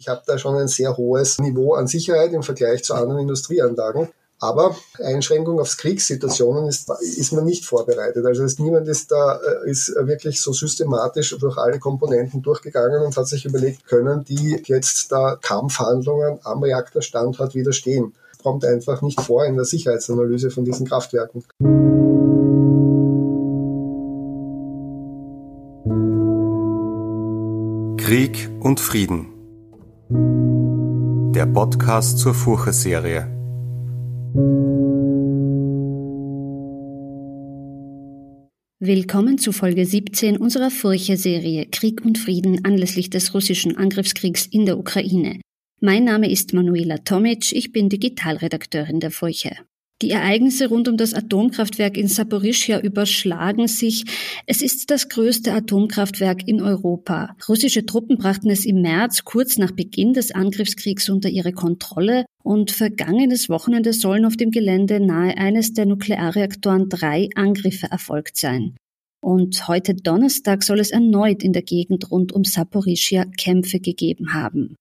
Ich habe da schon ein sehr hohes Niveau an Sicherheit im Vergleich zu anderen Industrieanlagen. Aber Einschränkung aufs Kriegssituationen ist, ist man nicht vorbereitet. Also ist niemand ist da äh, ist wirklich so systematisch durch alle Komponenten durchgegangen und hat sich überlegt, können die jetzt da Kampfhandlungen am Reaktorstandort widerstehen. Kommt einfach nicht vor in der Sicherheitsanalyse von diesen Kraftwerken. Krieg und Frieden. Der Podcast zur Furche-Serie. Willkommen zu Folge 17 unserer Furche-Serie Krieg und Frieden anlässlich des russischen Angriffskriegs in der Ukraine. Mein Name ist Manuela Tomic, ich bin Digitalredakteurin der Furche. Die Ereignisse rund um das Atomkraftwerk in Saporischia überschlagen sich. Es ist das größte Atomkraftwerk in Europa. Russische Truppen brachten es im März, kurz nach Beginn des Angriffskriegs, unter ihre Kontrolle und vergangenes Wochenende sollen auf dem Gelände nahe eines der Nuklearreaktoren drei Angriffe erfolgt sein. Und heute Donnerstag soll es erneut in der Gegend rund um Saporischia Kämpfe gegeben haben.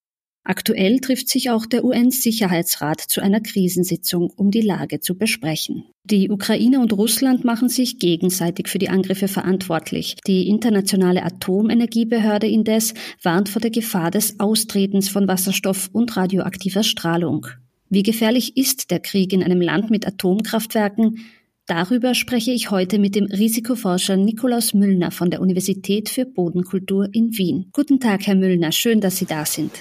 Aktuell trifft sich auch der UN-Sicherheitsrat zu einer Krisensitzung, um die Lage zu besprechen. Die Ukraine und Russland machen sich gegenseitig für die Angriffe verantwortlich. Die internationale Atomenergiebehörde indes warnt vor der Gefahr des Austretens von Wasserstoff und radioaktiver Strahlung. Wie gefährlich ist der Krieg in einem Land mit Atomkraftwerken? Darüber spreche ich heute mit dem Risikoforscher Nikolaus Müllner von der Universität für Bodenkultur in Wien. Guten Tag, Herr Müllner, schön, dass Sie da sind.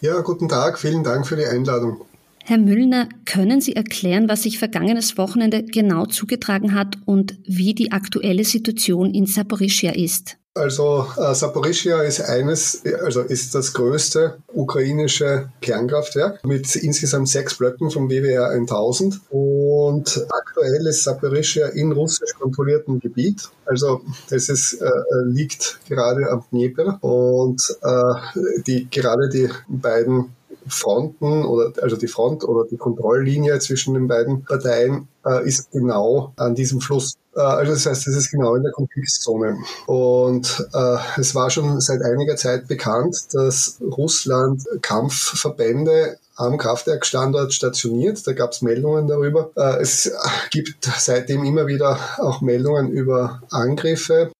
Ja, guten Tag, vielen Dank für die Einladung. Herr Müllner, können Sie erklären, was sich vergangenes Wochenende genau zugetragen hat und wie die aktuelle Situation in Saporischia ist? Also äh, Saporischia ist eines, also ist das größte ukrainische Kernkraftwerk mit insgesamt sechs Blöcken vom WWR 1000 und aktuell ist Saporischia in russisch kontrolliertem Gebiet. Also das ist, äh, liegt gerade am Dnieper und äh, die gerade die beiden Fronten oder also die Front oder die Kontrolllinie zwischen den beiden Parteien äh, ist genau an diesem Fluss. Äh, also das heißt, es ist genau in der Konfliktzone. Und äh, es war schon seit einiger Zeit bekannt, dass Russland Kampfverbände am Kraftwerkstandort stationiert. Da gab es Meldungen darüber. Äh, es gibt seitdem immer wieder auch Meldungen über Angriffe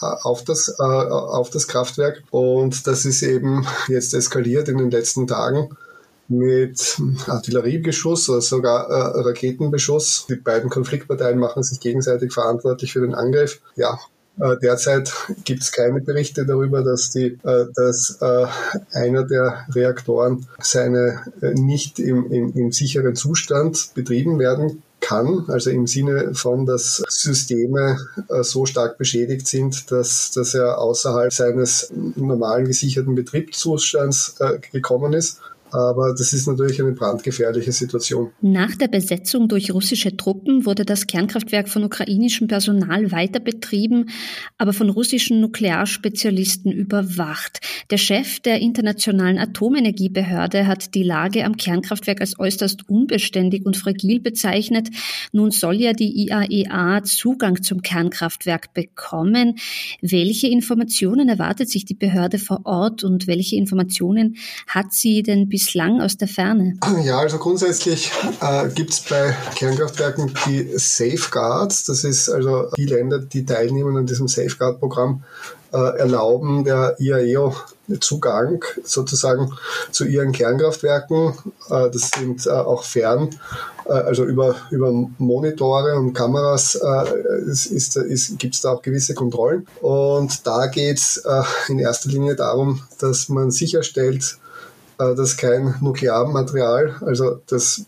auf das, äh, auf das Kraftwerk. Und das ist eben jetzt eskaliert in den letzten Tagen mit Artilleriebeschuss oder sogar äh, Raketenbeschuss. Die beiden Konfliktparteien machen sich gegenseitig verantwortlich für den Angriff. Ja, äh, derzeit gibt es keine Berichte darüber, dass, die, äh, dass äh, einer der Reaktoren seine nicht im, im, im sicheren Zustand betrieben werden kann, also im Sinne von, dass Systeme so stark beschädigt sind, dass, dass er außerhalb seines normalen gesicherten Betriebszustands gekommen ist. Aber das ist natürlich eine brandgefährliche Situation. Nach der Besetzung durch russische Truppen wurde das Kernkraftwerk von ukrainischem Personal weiter betrieben, aber von russischen Nuklearspezialisten überwacht. Der Chef der Internationalen Atomenergiebehörde hat die Lage am Kernkraftwerk als äußerst unbeständig und fragil bezeichnet. Nun soll ja die IAEA e Zugang zum Kernkraftwerk bekommen. Welche Informationen erwartet sich die Behörde vor Ort und welche Informationen hat sie denn bis bislang aus der Ferne? Ja, also grundsätzlich äh, gibt es bei Kernkraftwerken die Safeguards. Das ist also die Länder, die teilnehmen an diesem Safeguard-Programm, äh, erlauben der IAEO Zugang sozusagen zu ihren Kernkraftwerken. Äh, das sind äh, auch fern, äh, also über, über Monitore und Kameras äh, ist, ist, ist, gibt es da auch gewisse Kontrollen. Und da geht es in erster Linie darum, dass man sicherstellt, äh, dass kein Nuklearmaterial, also das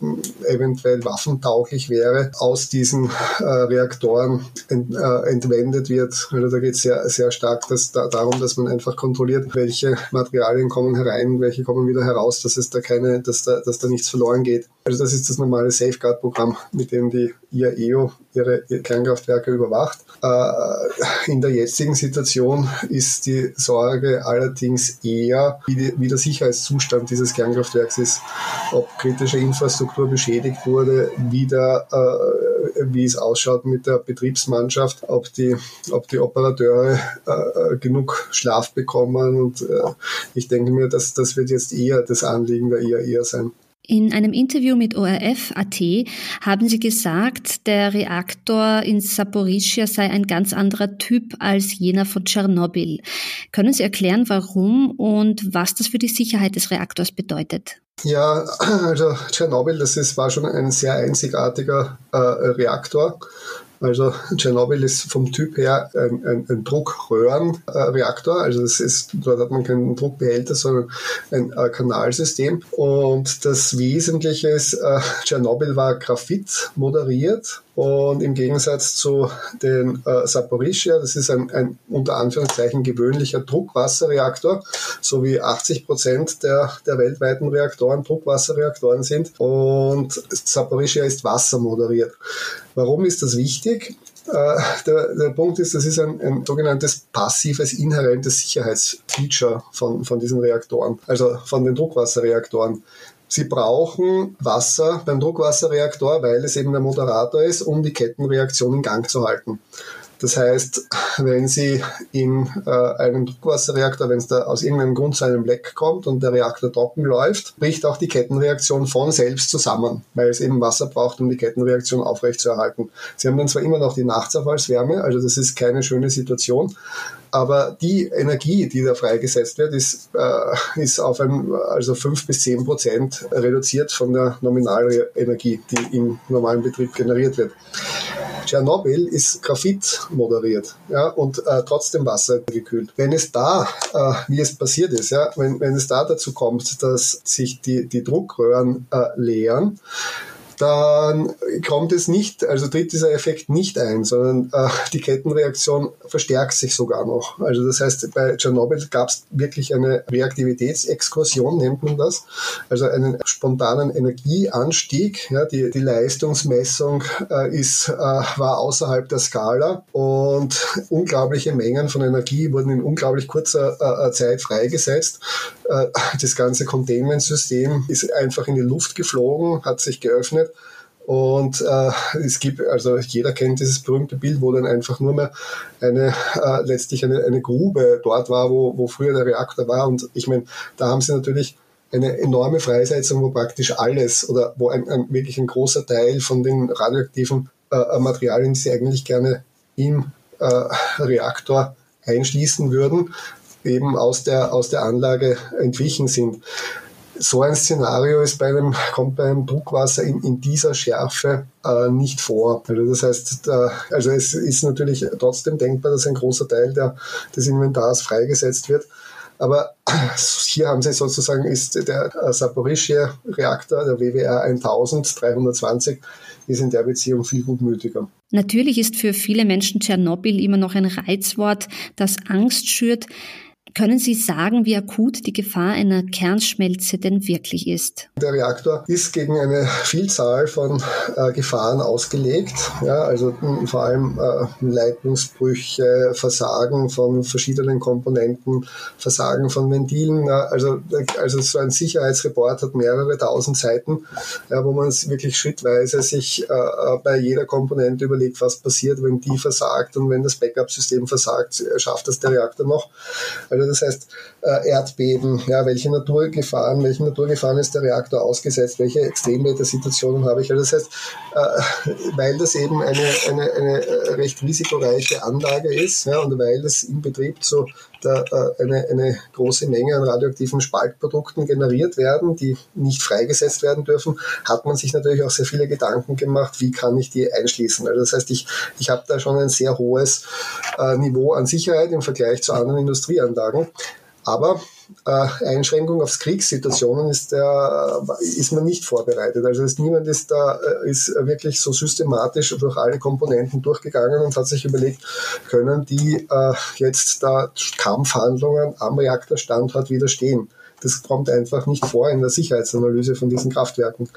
eventuell waffentauglich wäre, aus diesen äh, Reaktoren ent, äh, entwendet wird. Also da geht es sehr, sehr stark dass, da, darum, dass man einfach kontrolliert, welche Materialien kommen herein, welche kommen wieder heraus, dass es da keine, dass da, dass da nichts verloren geht. Also das ist das normale Safeguard-Programm, mit dem die IAEO ihre Kernkraftwerke überwacht. Äh, in der jetzigen Situation ist die Sorge allerdings eher, wie, die, wie der Sicherheitszustand dieses Kernkraftwerks ist, ob kritische Infrastruktur beschädigt wurde, wie der, äh, wie es ausschaut mit der Betriebsmannschaft, ob die, ob die Operateure äh, genug Schlaf bekommen. Und äh, ich denke mir, dass das wird jetzt eher das Anliegen der IAEA sein. In einem Interview mit ORF.at haben Sie gesagt, der Reaktor in Saporischia sei ein ganz anderer Typ als jener von Tschernobyl. Können Sie erklären, warum und was das für die Sicherheit des Reaktors bedeutet? Ja, also Tschernobyl, das ist, war schon ein sehr einzigartiger äh, Reaktor. Also Tschernobyl ist vom Typ her ein, ein, ein Druckröhrenreaktor. Also das ist, dort hat man keinen Druckbehälter, sondern ein äh, Kanalsystem. Und das Wesentliche ist, äh, Tschernobyl war Graphit moderiert und im Gegensatz zu den äh, Saporischia, das ist ein, ein unter Anführungszeichen gewöhnlicher Druckwasserreaktor, so wie 80 Prozent der, der weltweiten Reaktoren Druckwasserreaktoren sind. Und Saporischia ist wassermoderiert. Warum ist das wichtig? Äh, der, der Punkt ist, das ist ein, ein sogenanntes passives, inhärentes Sicherheitsfeature von, von diesen Reaktoren, also von den Druckwasserreaktoren. Sie brauchen Wasser beim Druckwasserreaktor, weil es eben der Moderator ist, um die Kettenreaktion in Gang zu halten. Das heißt, wenn Sie in äh, einem Druckwasserreaktor, wenn es da aus irgendeinem Grund zu einem Leck kommt und der Reaktor trocken läuft, bricht auch die Kettenreaktion von selbst zusammen, weil es eben Wasser braucht, um die Kettenreaktion aufrechtzuerhalten. Sie haben dann zwar immer noch die Nachzerfallswärme, also das ist keine schöne Situation, aber die Energie, die da freigesetzt wird, ist, äh, ist auf ein, also fünf bis zehn Prozent reduziert von der Nominalenergie, die im normalen Betrieb generiert wird. Tschernobyl ist Graphit moderiert ja, und äh, trotzdem Wasser gekühlt. Wenn es da, äh, wie es passiert ist, ja, wenn, wenn es da dazu kommt, dass sich die, die Druckröhren äh, leeren, dann kommt es nicht, also tritt dieser Effekt nicht ein, sondern äh, die Kettenreaktion verstärkt sich sogar noch. Also das heißt, bei Tschernobyl gab es wirklich eine Reaktivitätsexkursion, nennt man das, also einen spontanen Energieanstieg. Ja, die, die Leistungsmessung äh, ist, äh, war außerhalb der Skala und unglaubliche Mengen von Energie wurden in unglaublich kurzer äh, Zeit freigesetzt. Äh, das ganze Containment-System ist einfach in die Luft geflogen, hat sich geöffnet und äh, es gibt, also jeder kennt dieses berühmte Bild, wo dann einfach nur mehr eine, äh, letztlich eine, eine Grube dort war, wo, wo früher der Reaktor war. Und ich meine, da haben sie natürlich eine enorme Freisetzung, wo praktisch alles oder wo ein, ein wirklich ein großer Teil von den radioaktiven äh, Materialien, die sie eigentlich gerne im äh, Reaktor einschließen würden, eben aus der, aus der Anlage entwichen sind so ein Szenario ist bei einem, kommt bei einem Druckwasser in, in dieser Schärfe äh, nicht vor. Also das heißt, äh, also es ist natürlich trotzdem denkbar, dass ein großer Teil der, des Inventars freigesetzt wird. Aber hier haben sie sozusagen, ist der Saporischia Reaktor, der WWR 1320, ist in der Beziehung viel gutmütiger. Natürlich ist für viele Menschen Tschernobyl immer noch ein Reizwort, das Angst schürt. Können Sie sagen, wie akut die Gefahr einer Kernschmelze denn wirklich ist? Der Reaktor ist gegen eine Vielzahl von äh, Gefahren ausgelegt, ja, also vor allem äh, Leitungsbrüche, Versagen von verschiedenen Komponenten, Versagen von Ventilen. Ja, also, also so ein Sicherheitsreport hat mehrere tausend Seiten, ja, wo man wirklich schrittweise sich äh, äh, bei jeder Komponente überlegt, was passiert, wenn die versagt und wenn das Backup-System versagt, schafft das der Reaktor noch. Also das heißt, äh, Erdbeben, ja, welche Naturgefahren, welchen Naturgefahren ist der Reaktor ausgesetzt, welche Extremwettersituationen habe ich. Also das heißt, äh, weil das eben eine, eine, eine recht risikoreiche Anlage ist ja, und weil es im Betrieb so äh, eine, eine große Menge an radioaktiven Spaltprodukten generiert werden, die nicht freigesetzt werden dürfen, hat man sich natürlich auch sehr viele Gedanken gemacht, wie kann ich die einschließen. Also das heißt, ich, ich habe da schon ein sehr hohes äh, Niveau an Sicherheit im Vergleich zu anderen Industrieanlagen. Aber äh, Einschränkung auf Kriegssituationen ist, der, ist man nicht vorbereitet. Also ist, niemand ist da äh, ist wirklich so systematisch durch alle Komponenten durchgegangen und hat sich überlegt, können die äh, jetzt da Kampfhandlungen am Reaktorstandort widerstehen. Das kommt einfach nicht vor in der Sicherheitsanalyse von diesen Kraftwerken.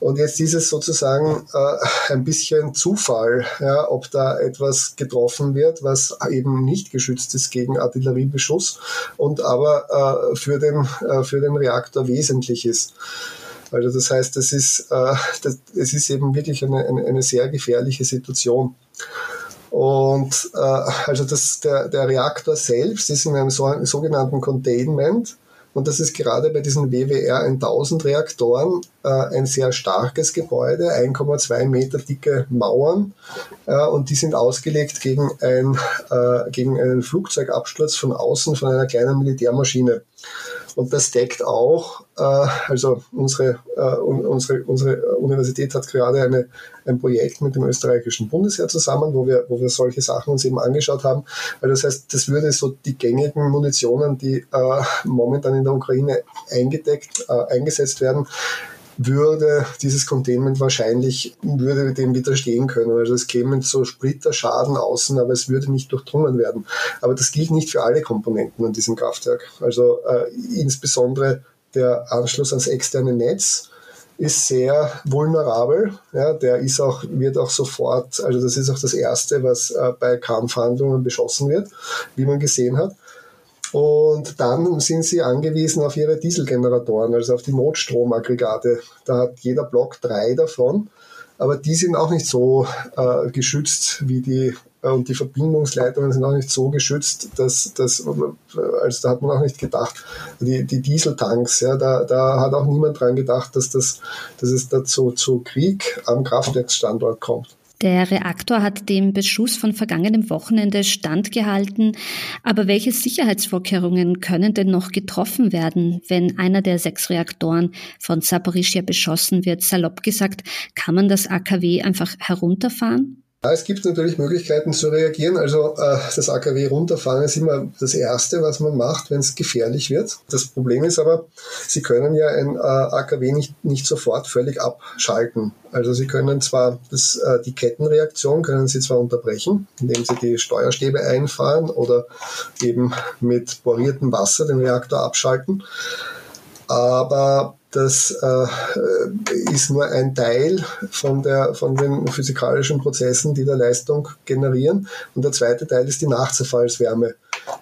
Und jetzt ist es sozusagen äh, ein bisschen Zufall, ja, ob da etwas getroffen wird, was eben nicht geschützt ist gegen Artilleriebeschuss und aber äh, für, den, äh, für den Reaktor wesentlich ist. Also das heißt, das ist, äh, das, es ist eben wirklich eine, eine, eine sehr gefährliche Situation. Und äh, also das, der, der Reaktor selbst ist in einem so, sogenannten Containment. Und das ist gerade bei diesen WWR 1000 Reaktoren äh, ein sehr starkes Gebäude, 1,2 Meter dicke Mauern. Äh, und die sind ausgelegt gegen, ein, äh, gegen einen Flugzeugabsturz von außen von einer kleinen Militärmaschine. Und das deckt auch, äh, also unsere, äh, unsere, unsere Universität hat gerade eine, ein Projekt mit dem österreichischen Bundesheer zusammen, wo wir, wo wir solche Sachen uns eben angeschaut haben. Weil das heißt, das würde so die gängigen Munitionen, die äh, momentan in der Ukraine eingedeckt, äh, eingesetzt werden, würde dieses Containment wahrscheinlich, würde dem widerstehen können. Also es kämen so Splitterschaden außen, aber es würde nicht durchdrungen werden. Aber das gilt nicht für alle Komponenten an diesem Kraftwerk. Also äh, insbesondere der Anschluss ans externe Netz ist sehr vulnerabel. Ja, der ist auch, wird auch sofort, also das ist auch das Erste, was äh, bei Kampfhandlungen beschossen wird, wie man gesehen hat. Und dann sind sie angewiesen auf ihre Dieselgeneratoren, also auf die Notstromaggregate. Da hat jeder Block drei davon. Aber die sind auch nicht so äh, geschützt wie die, äh, und die Verbindungsleitungen sind auch nicht so geschützt, dass, dass also da hat man auch nicht gedacht, die, die Dieseltanks, ja, da, da hat auch niemand dran gedacht, dass, das, dass es dazu zu Krieg am Kraftwerksstandort kommt. Der Reaktor hat dem Beschuss von vergangenem Wochenende standgehalten. Aber welche Sicherheitsvorkehrungen können denn noch getroffen werden, wenn einer der sechs Reaktoren von Saporischia beschossen wird? Salopp gesagt, kann man das AKW einfach herunterfahren? Ja, es gibt natürlich Möglichkeiten zu reagieren. Also äh, das AKW runterfahren ist immer das Erste, was man macht, wenn es gefährlich wird. Das Problem ist aber, Sie können ja ein äh, AKW nicht, nicht sofort völlig abschalten. Also Sie können zwar das, äh, die Kettenreaktion können Sie zwar unterbrechen, indem Sie die Steuerstäbe einfahren oder eben mit boriertem Wasser den Reaktor abschalten, aber das äh, ist nur ein Teil von, der, von den physikalischen Prozessen, die der Leistung generieren. Und der zweite Teil ist die Nachzerfallswärme.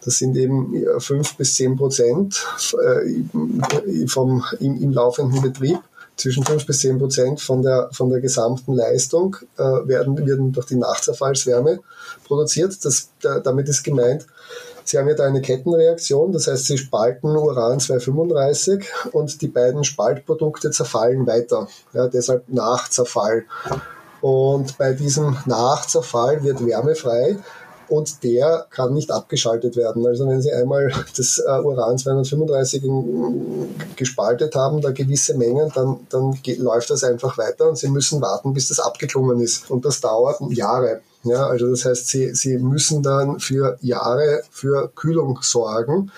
Das sind eben fünf bis zehn Prozent äh, vom, im, im laufenden Betrieb zwischen fünf bis zehn Prozent von der, von der gesamten Leistung äh, werden, werden durch die Nachzerfallswärme produziert. Das, da, damit ist gemeint, Sie haben ja da eine Kettenreaktion, das heißt, Sie spalten Uran 235 und die beiden Spaltprodukte zerfallen weiter. Ja, deshalb Nachzerfall. Und bei diesem Nachzerfall wird Wärme frei und der kann nicht abgeschaltet werden. Also wenn Sie einmal das äh, Uran 235 gespaltet haben, da gewisse Mengen, dann, dann läuft das einfach weiter und Sie müssen warten, bis das abgeklungen ist. Und das dauert Jahre. Ja, also das heißt, sie, sie müssen dann für Jahre für Kühlung sorgen.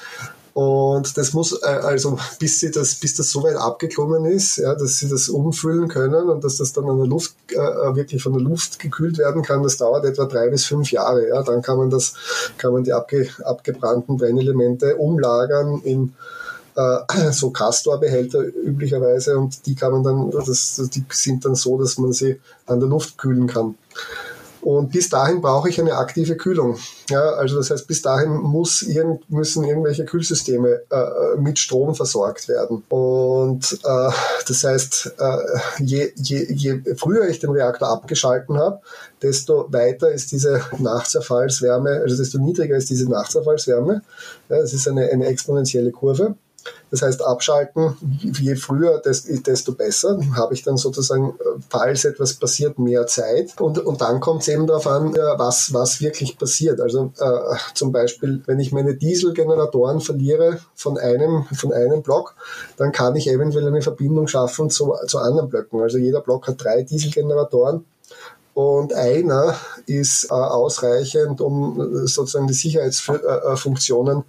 Und das muss, äh, also bis sie das, bis das so weit abgeklungen ist, ja, dass sie das umfüllen können und dass das dann an der Luft, äh, wirklich von der Luft gekühlt werden kann, das dauert etwa drei bis fünf Jahre. Ja. Dann kann man das, kann man die abge, abgebrannten Brennelemente umlagern in äh, so Castor-Behälter üblicherweise und die kann man dann, das, die sind dann so, dass man sie an der Luft kühlen kann. Und bis dahin brauche ich eine aktive Kühlung. Ja, also das heißt, bis dahin muss irgend, müssen irgendwelche Kühlsysteme äh, mit Strom versorgt werden. Und äh, das heißt, äh, je, je, je früher ich den Reaktor abgeschalten habe, desto weiter ist diese Nachzerfallswärme, also desto niedriger ist diese Nachzerfallswärme. Ja, das ist eine, eine exponentielle Kurve. Das heißt, abschalten, je früher, desto besser. Habe ich dann sozusagen, falls etwas passiert, mehr Zeit. Und, und dann kommt es eben darauf an, was, was wirklich passiert. Also äh, zum Beispiel, wenn ich meine Dieselgeneratoren verliere von einem, von einem Block, dann kann ich eventuell eine Verbindung schaffen zu, zu anderen Blöcken. Also jeder Block hat drei Dieselgeneratoren und einer ist äh, ausreichend, um sozusagen die Sicherheitsfunktionen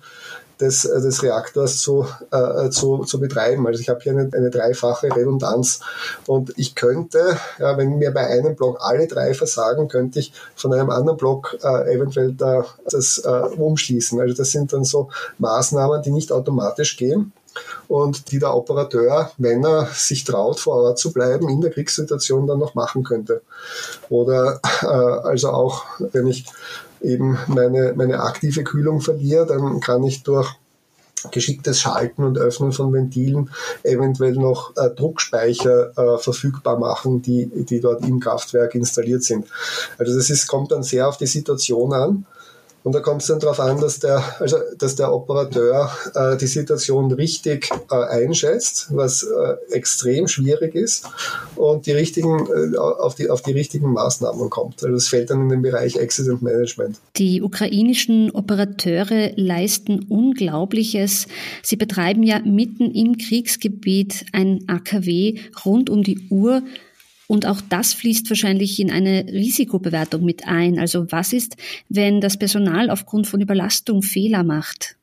des, äh, des Reaktors zu, äh, zu, zu betreiben. Also ich habe hier eine, eine dreifache Redundanz und ich könnte, ja, wenn mir bei einem Block alle drei versagen, könnte ich von einem anderen Block äh, eventuell da, das äh, umschließen. Also das sind dann so Maßnahmen, die nicht automatisch gehen und die der Operateur, wenn er sich traut, vor Ort zu bleiben, in der Kriegssituation dann noch machen könnte. Oder äh, also auch, wenn ich eben meine, meine aktive Kühlung verliere, dann kann ich durch geschicktes Schalten und Öffnen von Ventilen eventuell noch äh, Druckspeicher äh, verfügbar machen, die, die dort im Kraftwerk installiert sind. Also das ist, kommt dann sehr auf die Situation an. Und da kommt es dann darauf an, dass der, also, dass der Operateur äh, die Situation richtig äh, einschätzt, was äh, extrem schwierig ist und die richtigen, äh, auf, die, auf die richtigen Maßnahmen kommt. Also das fällt dann in den Bereich Accident Management. Die ukrainischen Operateure leisten Unglaubliches. Sie betreiben ja mitten im Kriegsgebiet ein AKW rund um die Uhr. Und auch das fließt wahrscheinlich in eine Risikobewertung mit ein. Also was ist, wenn das Personal aufgrund von Überlastung Fehler macht?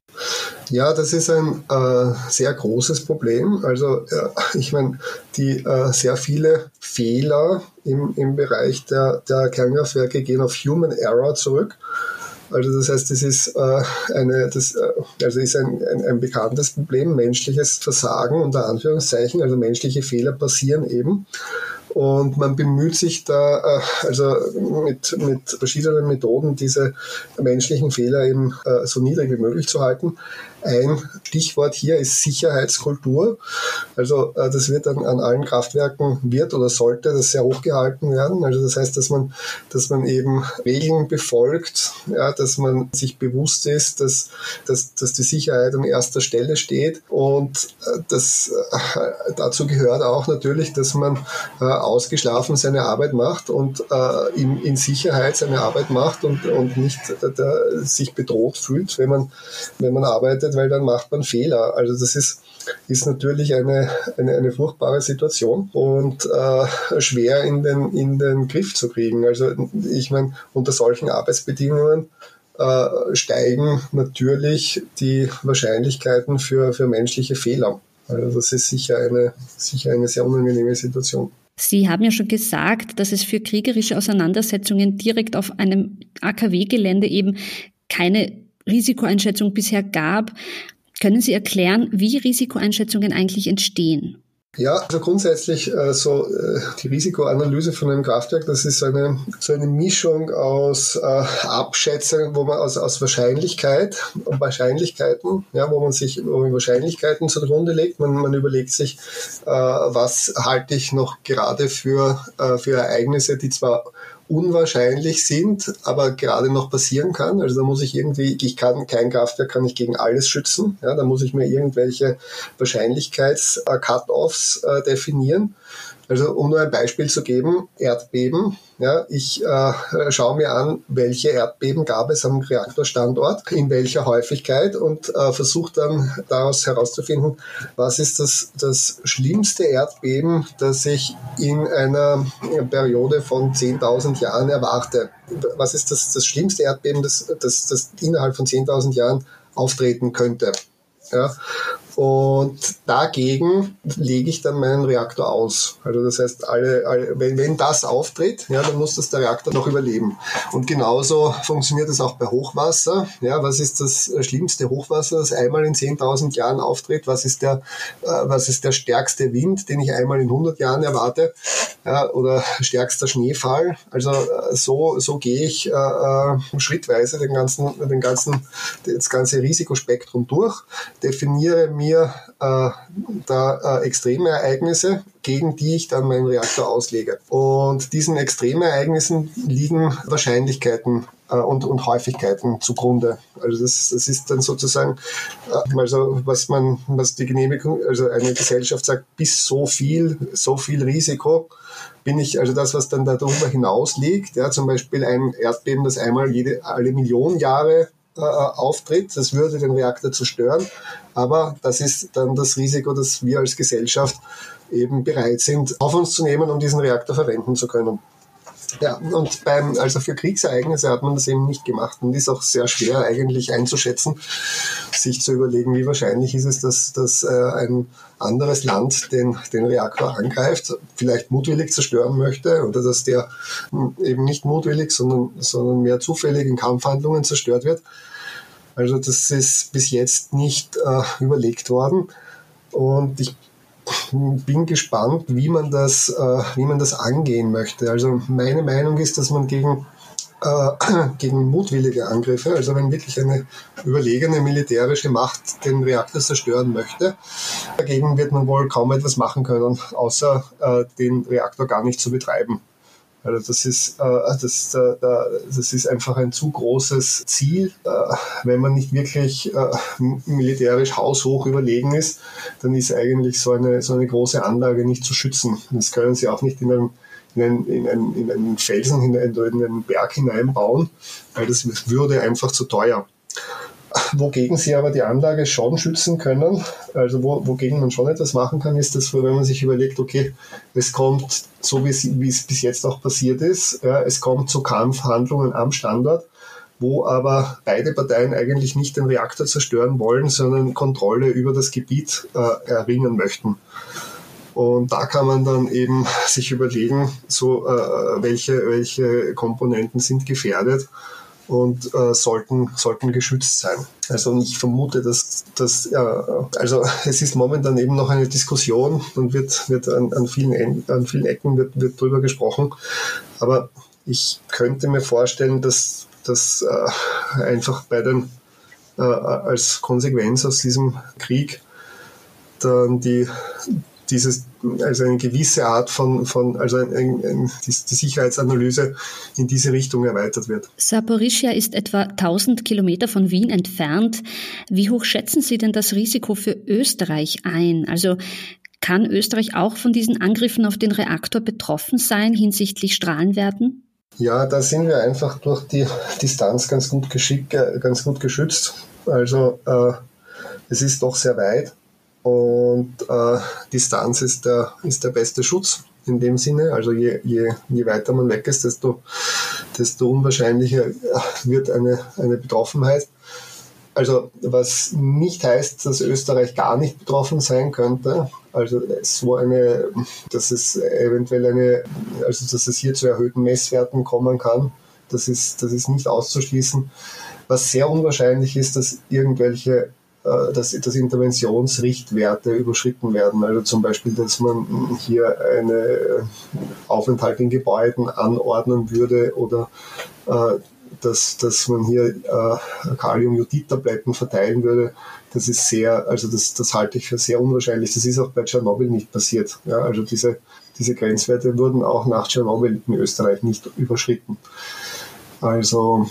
Ja, das ist ein äh, sehr großes Problem. Also äh, ich meine, die äh, sehr viele Fehler im, im Bereich der, der Kernkraftwerke gehen auf Human Error zurück. Also das heißt, das ist äh, eine, das äh, also ist ein, ein, ein bekanntes Problem, menschliches Versagen unter Anführungszeichen, also menschliche Fehler passieren eben. Und man bemüht sich da äh, also mit, mit verschiedenen Methoden diese menschlichen Fehler eben äh, so niedrig wie möglich zu halten. Ein Stichwort hier ist Sicherheitskultur. Also äh, das wird dann an allen Kraftwerken wird oder sollte das sehr hoch gehalten werden. Also das heißt, dass man, dass man eben Regeln befolgt, ja, dass man sich bewusst ist, dass, dass, dass die Sicherheit an erster Stelle steht. Und äh, das, äh, dazu gehört auch natürlich, dass man ausgeschlafen seine Arbeit macht und in, in Sicherheit seine Arbeit macht und, und nicht sich bedroht fühlt, wenn man, wenn man arbeitet passiert, weil dann macht man Fehler. Also das ist, ist natürlich eine, eine, eine furchtbare Situation und äh, schwer in den, in den Griff zu kriegen. Also ich meine, unter solchen Arbeitsbedingungen äh, steigen natürlich die Wahrscheinlichkeiten für, für menschliche Fehler. Also das ist sicher eine, sicher eine sehr unangenehme Situation. Sie haben ja schon gesagt, dass es für kriegerische Auseinandersetzungen direkt auf einem AKW-Gelände eben keine Risikoeinschätzung bisher gab. Können Sie erklären, wie Risikoeinschätzungen eigentlich entstehen? Ja, also grundsätzlich äh, so äh, die Risikoanalyse von einem Kraftwerk, das ist eine so eine Mischung aus äh, Abschätzungen, wo man aus, aus Wahrscheinlichkeit und Wahrscheinlichkeiten, ja, wo man sich wo man Wahrscheinlichkeiten zugrunde legt. Man, man überlegt sich, äh, was halte ich noch gerade für äh, für Ereignisse, die zwar unwahrscheinlich sind, aber gerade noch passieren kann. Also da muss ich irgendwie, ich kann kein Kraftwerk kann ich gegen alles schützen. Ja, da muss ich mir irgendwelche Wahrscheinlichkeits-Cut-offs äh, definieren. Also um nur ein Beispiel zu geben, Erdbeben. Ja, ich äh, schaue mir an, welche Erdbeben gab es am Reaktorstandort, in welcher Häufigkeit und äh, versuche dann daraus herauszufinden, was ist das, das schlimmste Erdbeben, das ich in einer Periode von 10.000 Jahren erwarte. Was ist das, das schlimmste Erdbeben, das, das, das innerhalb von 10.000 Jahren auftreten könnte? Ja, und dagegen lege ich dann meinen Reaktor aus. Also das heißt, alle, alle, wenn, wenn das auftritt, ja, dann muss das der Reaktor noch überleben. Und genauso funktioniert es auch bei Hochwasser. Ja, was ist das schlimmste Hochwasser, das einmal in 10.000 Jahren auftritt? Was ist der, äh, was ist der stärkste Wind, den ich einmal in 100 Jahren erwarte? Ja, oder stärkster Schneefall? Also äh, so, so gehe ich äh, äh, schrittweise den ganzen, den ganzen, das ganze Risikospektrum durch, definiere mir äh, da äh, Extremereignisse, gegen die ich dann meinen Reaktor auslege. Und diesen Extremereignissen liegen Wahrscheinlichkeiten und, und Häufigkeiten zugrunde. Also das, das ist dann sozusagen, äh, also was man, was die Genehmigung, also eine Gesellschaft sagt, bis so viel, so viel Risiko bin ich, also das, was dann darüber hinaus liegt, ja, zum Beispiel ein Erdbeben, das einmal jede, alle Millionen Jahre äh, auftritt. Das würde den Reaktor zerstören. Aber das ist dann das Risiko, dass wir als Gesellschaft eben bereit sind, auf uns zu nehmen, um diesen Reaktor verwenden zu können. Ja, und beim, also für Kriegsereignisse hat man das eben nicht gemacht und ist auch sehr schwer eigentlich einzuschätzen, sich zu überlegen, wie wahrscheinlich ist es, dass, dass äh, ein anderes Land den, den Reaktor angreift, vielleicht mutwillig zerstören möchte oder dass der hm, eben nicht mutwillig, sondern, sondern mehr zufällig in Kampfhandlungen zerstört wird. Also das ist bis jetzt nicht äh, überlegt worden und ich bin gespannt, wie man das, äh, wie man das angehen möchte. Also meine Meinung ist, dass man gegen äh, gegen mutwillige Angriffe, also wenn wirklich eine überlegene militärische Macht den Reaktor zerstören möchte. Dagegen wird man wohl kaum etwas machen können, außer äh, den Reaktor gar nicht zu betreiben. Also das ist, äh, das, äh, das ist einfach ein zu großes Ziel. Äh, wenn man nicht wirklich äh, militärisch haushoch überlegen ist, dann ist eigentlich so eine, so eine große Anlage nicht zu schützen. Das können sie auch nicht in einem in einen, in einen, in einen Felsen, in einen, in einen Berg hineinbauen, weil das würde einfach zu teuer. Wogegen sie aber die Anlage schon schützen können, also wo, wogegen man schon etwas machen kann, ist das, wenn man sich überlegt, okay, es kommt, so wie es, wie es bis jetzt auch passiert ist, ja, es kommt zu Kampfhandlungen am Standort, wo aber beide Parteien eigentlich nicht den Reaktor zerstören wollen, sondern Kontrolle über das Gebiet äh, erringen möchten. Und da kann man dann eben sich überlegen, so äh, welche, welche Komponenten sind gefährdet und äh, sollten, sollten geschützt sein. Also ich vermute, dass, dass ja, also es ist momentan eben noch eine Diskussion und wird, wird an, an, vielen, an vielen Ecken wird, wird drüber gesprochen. Aber ich könnte mir vorstellen, dass das äh, einfach bei den äh, als Konsequenz aus diesem Krieg dann die dieses, also eine gewisse Art von, von also ein, ein, ein, die, die Sicherheitsanalyse in diese Richtung erweitert wird. Saporischia ist etwa 1000 Kilometer von Wien entfernt. Wie hoch schätzen Sie denn das Risiko für Österreich ein? Also kann Österreich auch von diesen Angriffen auf den Reaktor betroffen sein hinsichtlich Strahlenwerten? Ja, da sind wir einfach durch die Distanz ganz gut, geschick, äh, ganz gut geschützt. Also äh, es ist doch sehr weit. Und äh, Distanz ist der, ist der beste Schutz in dem Sinne. Also je, je, je weiter man weg ist, desto, desto unwahrscheinlicher wird eine, eine Betroffenheit. Also was nicht heißt, dass Österreich gar nicht betroffen sein könnte. Also so eine, dass es eventuell eine, also dass es hier zu erhöhten Messwerten kommen kann, das ist, das ist nicht auszuschließen. Was sehr unwahrscheinlich ist, dass irgendwelche äh, dass, dass Interventionsrichtwerte überschritten werden. Also zum Beispiel, dass man hier einen Aufenthalt in Gebäuden anordnen würde oder äh, dass, dass man hier äh, Kaliumjodid-Tabletten verteilen würde. Das ist sehr, also das, das halte ich für sehr unwahrscheinlich. Das ist auch bei Tschernobyl nicht passiert. Ja, also diese, diese Grenzwerte wurden auch nach Tschernobyl in Österreich nicht überschritten. Also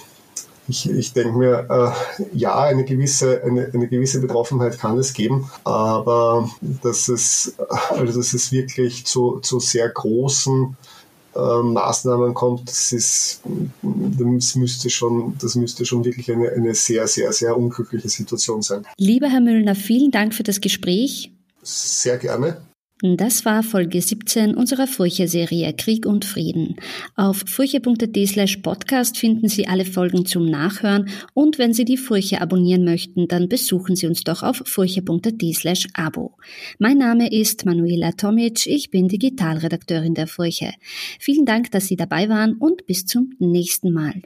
ich, ich denke mir, äh, ja, eine gewisse, eine, eine gewisse Betroffenheit kann es geben, aber dass es, also dass es wirklich zu, zu sehr großen äh, Maßnahmen kommt, das ist, das müsste schon, das müsste schon wirklich eine, eine sehr, sehr, sehr unglückliche Situation sein. Lieber Herr Müllner, vielen Dank für das Gespräch. Sehr gerne. Das war Folge 17 unserer Furche-Serie Krieg und Frieden. Auf furche.de slash podcast finden Sie alle Folgen zum Nachhören und wenn Sie die Furche abonnieren möchten, dann besuchen Sie uns doch auf furche.de slash abo. Mein Name ist Manuela Tomic, ich bin Digitalredakteurin der Furche. Vielen Dank, dass Sie dabei waren und bis zum nächsten Mal.